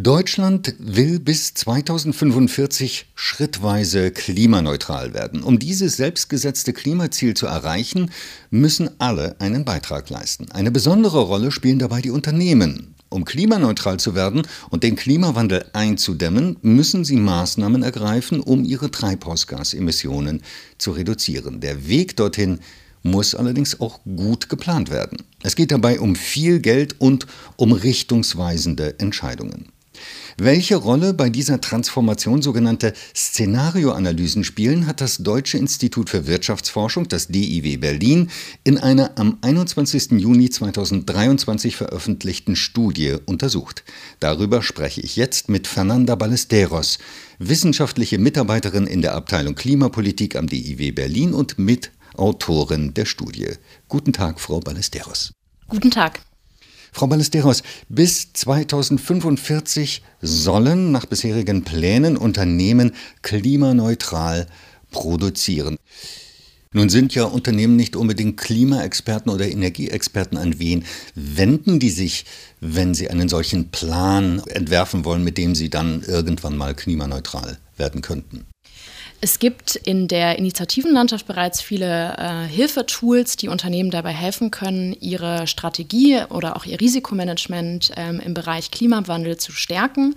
Deutschland will bis 2045 schrittweise klimaneutral werden. Um dieses selbstgesetzte Klimaziel zu erreichen, müssen alle einen Beitrag leisten. Eine besondere Rolle spielen dabei die Unternehmen. Um klimaneutral zu werden und den Klimawandel einzudämmen, müssen sie Maßnahmen ergreifen, um ihre Treibhausgasemissionen zu reduzieren. Der Weg dorthin muss allerdings auch gut geplant werden. Es geht dabei um viel Geld und um richtungsweisende Entscheidungen. Welche Rolle bei dieser Transformation sogenannte Szenarioanalysen spielen, hat das Deutsche Institut für Wirtschaftsforschung, das DIW Berlin, in einer am 21. Juni 2023 veröffentlichten Studie untersucht. Darüber spreche ich jetzt mit Fernanda Ballesteros, wissenschaftliche Mitarbeiterin in der Abteilung Klimapolitik am DIW Berlin und Mitautorin der Studie. Guten Tag, Frau Ballesteros. Guten Tag. Frau Ballesteros, bis 2045 sollen nach bisherigen Plänen Unternehmen klimaneutral produzieren. Nun sind ja Unternehmen nicht unbedingt Klimaexperten oder Energieexperten. An wen wenden die sich, wenn sie einen solchen Plan entwerfen wollen, mit dem sie dann irgendwann mal klimaneutral werden könnten? Es gibt in der Initiativenlandschaft bereits viele äh, Hilfetools, die Unternehmen dabei helfen können, ihre Strategie oder auch ihr Risikomanagement ähm, im Bereich Klimawandel zu stärken.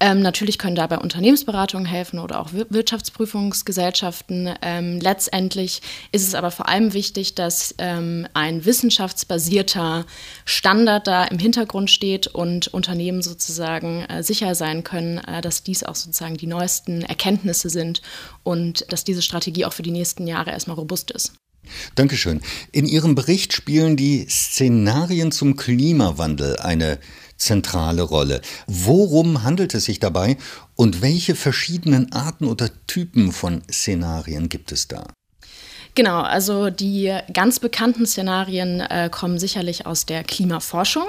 Ähm, natürlich können dabei Unternehmensberatungen helfen oder auch Wirtschaftsprüfungsgesellschaften. Ähm, letztendlich ist es aber vor allem wichtig, dass ähm, ein wissenschaftsbasierter Standard da im Hintergrund steht und Unternehmen sozusagen äh, sicher sein können, äh, dass dies auch sozusagen die neuesten Erkenntnisse sind und dass diese Strategie auch für die nächsten Jahre erstmal robust ist. Dankeschön. In Ihrem Bericht spielen die Szenarien zum Klimawandel eine zentrale Rolle. Worum handelt es sich dabei und welche verschiedenen Arten oder Typen von Szenarien gibt es da? Genau, also die ganz bekannten Szenarien äh, kommen sicherlich aus der Klimaforschung.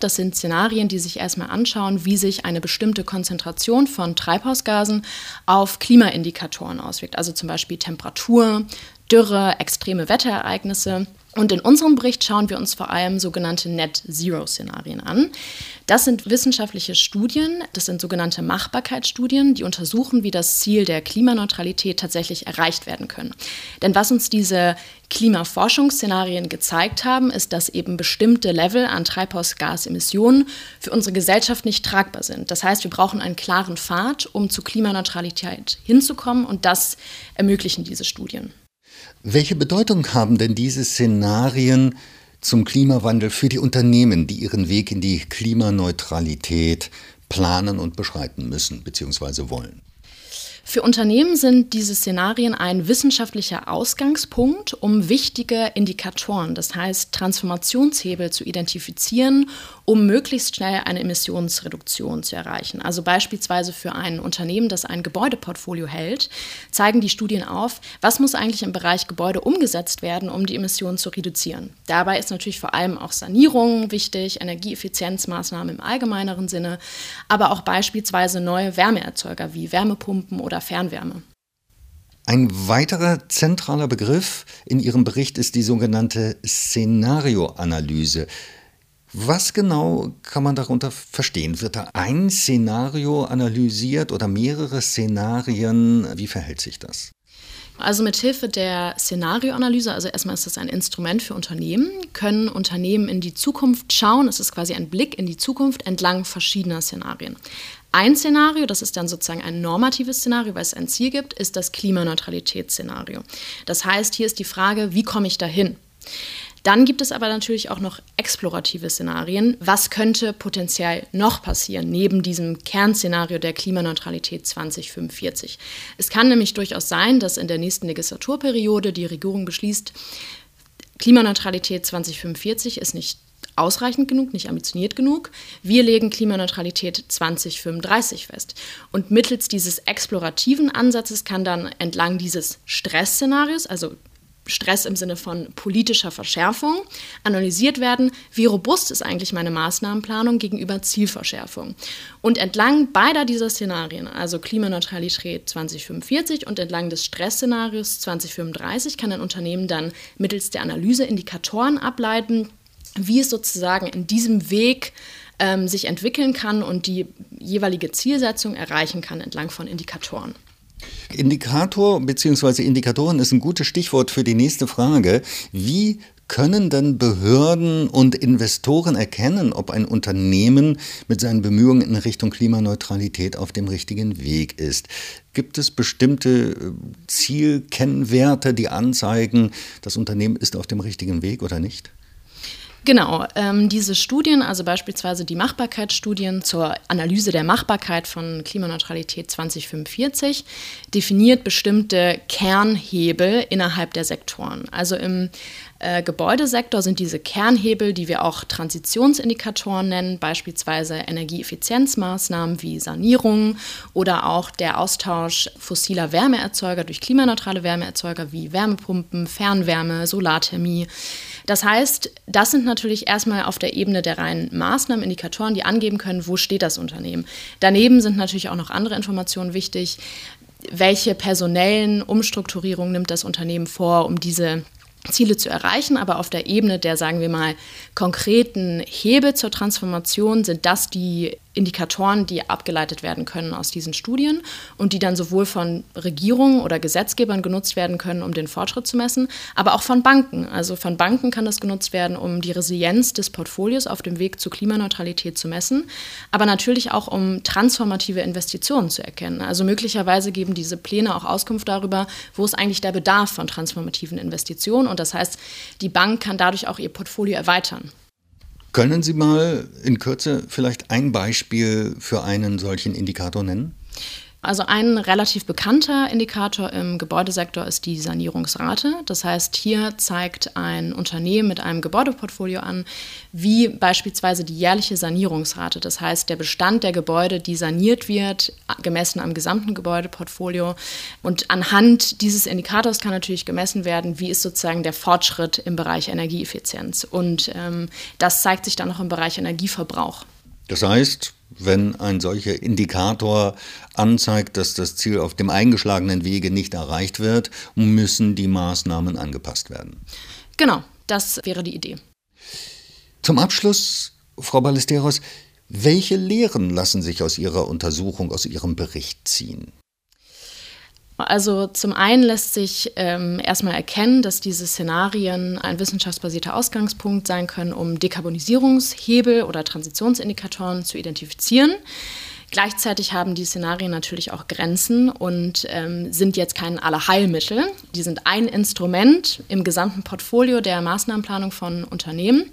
Das sind Szenarien, die sich erstmal anschauen, wie sich eine bestimmte Konzentration von Treibhausgasen auf Klimaindikatoren auswirkt. Also zum Beispiel Temperatur, Dürre, extreme Wetterereignisse. Und in unserem Bericht schauen wir uns vor allem sogenannte Net-Zero-Szenarien an. Das sind wissenschaftliche Studien, das sind sogenannte Machbarkeitsstudien, die untersuchen, wie das Ziel der Klimaneutralität tatsächlich erreicht werden können. Denn was uns diese Klimaforschungsszenarien gezeigt haben, ist, dass eben bestimmte Level an Treibhausgasemissionen für unsere Gesellschaft nicht tragbar sind. Das heißt, wir brauchen einen klaren Pfad, um zu Klimaneutralität hinzukommen und das ermöglichen diese Studien. Welche Bedeutung haben denn diese Szenarien zum Klimawandel für die Unternehmen, die ihren Weg in die Klimaneutralität planen und beschreiten müssen bzw. wollen? Für Unternehmen sind diese Szenarien ein wissenschaftlicher Ausgangspunkt, um wichtige Indikatoren, das heißt Transformationshebel zu identifizieren, um möglichst schnell eine Emissionsreduktion zu erreichen. Also beispielsweise für ein Unternehmen, das ein Gebäudeportfolio hält, zeigen die Studien auf, was muss eigentlich im Bereich Gebäude umgesetzt werden, um die Emissionen zu reduzieren. Dabei ist natürlich vor allem auch Sanierung wichtig, Energieeffizienzmaßnahmen im allgemeineren Sinne, aber auch beispielsweise neue Wärmeerzeuger wie Wärmepumpen oder Fernwärme. Ein weiterer zentraler Begriff in Ihrem Bericht ist die sogenannte Szenarioanalyse. Was genau kann man darunter verstehen? Wird da ein Szenario analysiert oder mehrere Szenarien? Wie verhält sich das? Also mit Hilfe der Szenarioanalyse, also erstmal ist das ein Instrument für Unternehmen, können Unternehmen in die Zukunft schauen. Es ist quasi ein Blick in die Zukunft entlang verschiedener Szenarien. Ein Szenario, das ist dann sozusagen ein normatives Szenario, weil es ein Ziel gibt, ist das Klimaneutralitätsszenario. Das heißt, hier ist die Frage, wie komme ich dahin? Dann gibt es aber natürlich auch noch explorative Szenarien. Was könnte potenziell noch passieren neben diesem Kernszenario der Klimaneutralität 2045? Es kann nämlich durchaus sein, dass in der nächsten Legislaturperiode die Regierung beschließt, Klimaneutralität 2045 ist nicht ausreichend genug, nicht ambitioniert genug. Wir legen Klimaneutralität 2035 fest. Und mittels dieses explorativen Ansatzes kann dann entlang dieses Stressszenarios, also Stress im Sinne von politischer Verschärfung, analysiert werden, wie robust ist eigentlich meine Maßnahmenplanung gegenüber Zielverschärfung. Und entlang beider dieser Szenarien, also Klimaneutralität 2045 und entlang des Stressszenarios 2035, kann ein Unternehmen dann mittels der Analyse Indikatoren ableiten, wie es sozusagen in diesem Weg ähm, sich entwickeln kann und die jeweilige Zielsetzung erreichen kann entlang von Indikatoren. Indikator bzw. Indikatoren ist ein gutes Stichwort für die nächste Frage. Wie können denn Behörden und Investoren erkennen, ob ein Unternehmen mit seinen Bemühungen in Richtung Klimaneutralität auf dem richtigen Weg ist? Gibt es bestimmte äh, Zielkennwerte, die anzeigen, das Unternehmen ist auf dem richtigen Weg oder nicht? Genau, ähm, diese Studien, also beispielsweise die Machbarkeitsstudien zur Analyse der Machbarkeit von Klimaneutralität 2045, definiert bestimmte Kernhebel innerhalb der Sektoren. Also im äh, Gebäudesektor sind diese Kernhebel, die wir auch Transitionsindikatoren nennen, beispielsweise Energieeffizienzmaßnahmen wie Sanierung oder auch der Austausch fossiler Wärmeerzeuger durch klimaneutrale Wärmeerzeuger wie Wärmepumpen, Fernwärme, Solarthermie. Das heißt, das sind natürlich erstmal auf der Ebene der reinen Maßnahmen, Indikatoren, die angeben können, wo steht das Unternehmen. Daneben sind natürlich auch noch andere Informationen wichtig. Welche personellen Umstrukturierungen nimmt das Unternehmen vor, um diese Ziele zu erreichen, aber auf der Ebene der, sagen wir mal, konkreten Hebel zur Transformation sind das die Indikatoren, die abgeleitet werden können aus diesen Studien und die dann sowohl von Regierungen oder Gesetzgebern genutzt werden können, um den Fortschritt zu messen, aber auch von Banken. Also von Banken kann das genutzt werden, um die Resilienz des Portfolios auf dem Weg zur Klimaneutralität zu messen, aber natürlich auch um transformative Investitionen zu erkennen. Also möglicherweise geben diese Pläne auch Auskunft darüber, wo ist eigentlich der Bedarf von transformativen Investitionen und das heißt, die Bank kann dadurch auch ihr Portfolio erweitern. Können Sie mal in Kürze vielleicht ein Beispiel für einen solchen Indikator nennen? Also ein relativ bekannter Indikator im Gebäudesektor ist die Sanierungsrate. Das heißt, hier zeigt ein Unternehmen mit einem Gebäudeportfolio an, wie beispielsweise die jährliche Sanierungsrate, das heißt der Bestand der Gebäude, die saniert wird, gemessen am gesamten Gebäudeportfolio. Und anhand dieses Indikators kann natürlich gemessen werden, wie ist sozusagen der Fortschritt im Bereich Energieeffizienz. Und ähm, das zeigt sich dann auch im Bereich Energieverbrauch. Das heißt, wenn ein solcher Indikator anzeigt, dass das Ziel auf dem eingeschlagenen Wege nicht erreicht wird, müssen die Maßnahmen angepasst werden. Genau, das wäre die Idee. Zum Abschluss, Frau Ballesteros, welche Lehren lassen sich aus Ihrer Untersuchung, aus Ihrem Bericht ziehen? Also zum einen lässt sich ähm, erstmal erkennen, dass diese Szenarien ein wissenschaftsbasierter Ausgangspunkt sein können, um Dekarbonisierungshebel oder Transitionsindikatoren zu identifizieren. Gleichzeitig haben die Szenarien natürlich auch Grenzen und ähm, sind jetzt kein Allerheilmittel. Die sind ein Instrument im gesamten Portfolio der Maßnahmenplanung von Unternehmen.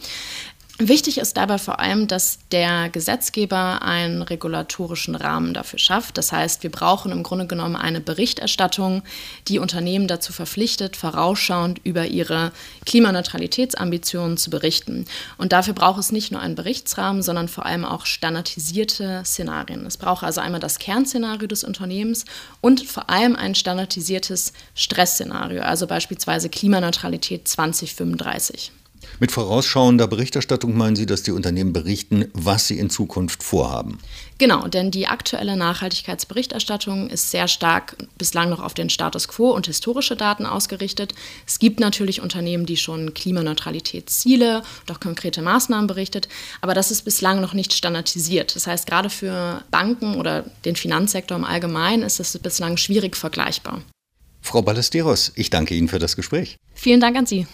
Wichtig ist dabei vor allem, dass der Gesetzgeber einen regulatorischen Rahmen dafür schafft. Das heißt, wir brauchen im Grunde genommen eine Berichterstattung, die Unternehmen dazu verpflichtet, vorausschauend über ihre Klimaneutralitätsambitionen zu berichten. Und dafür braucht es nicht nur einen Berichtsrahmen, sondern vor allem auch standardisierte Szenarien. Es braucht also einmal das Kernszenario des Unternehmens und vor allem ein standardisiertes Stressszenario, also beispielsweise Klimaneutralität 2035. Mit vorausschauender Berichterstattung meinen Sie, dass die Unternehmen berichten, was sie in Zukunft vorhaben? Genau, denn die aktuelle Nachhaltigkeitsberichterstattung ist sehr stark bislang noch auf den Status quo und historische Daten ausgerichtet. Es gibt natürlich Unternehmen, die schon Klimaneutralitätsziele und auch konkrete Maßnahmen berichtet, aber das ist bislang noch nicht standardisiert. Das heißt, gerade für Banken oder den Finanzsektor im Allgemeinen ist es bislang schwierig vergleichbar. Frau Ballesteros, ich danke Ihnen für das Gespräch. Vielen Dank an Sie.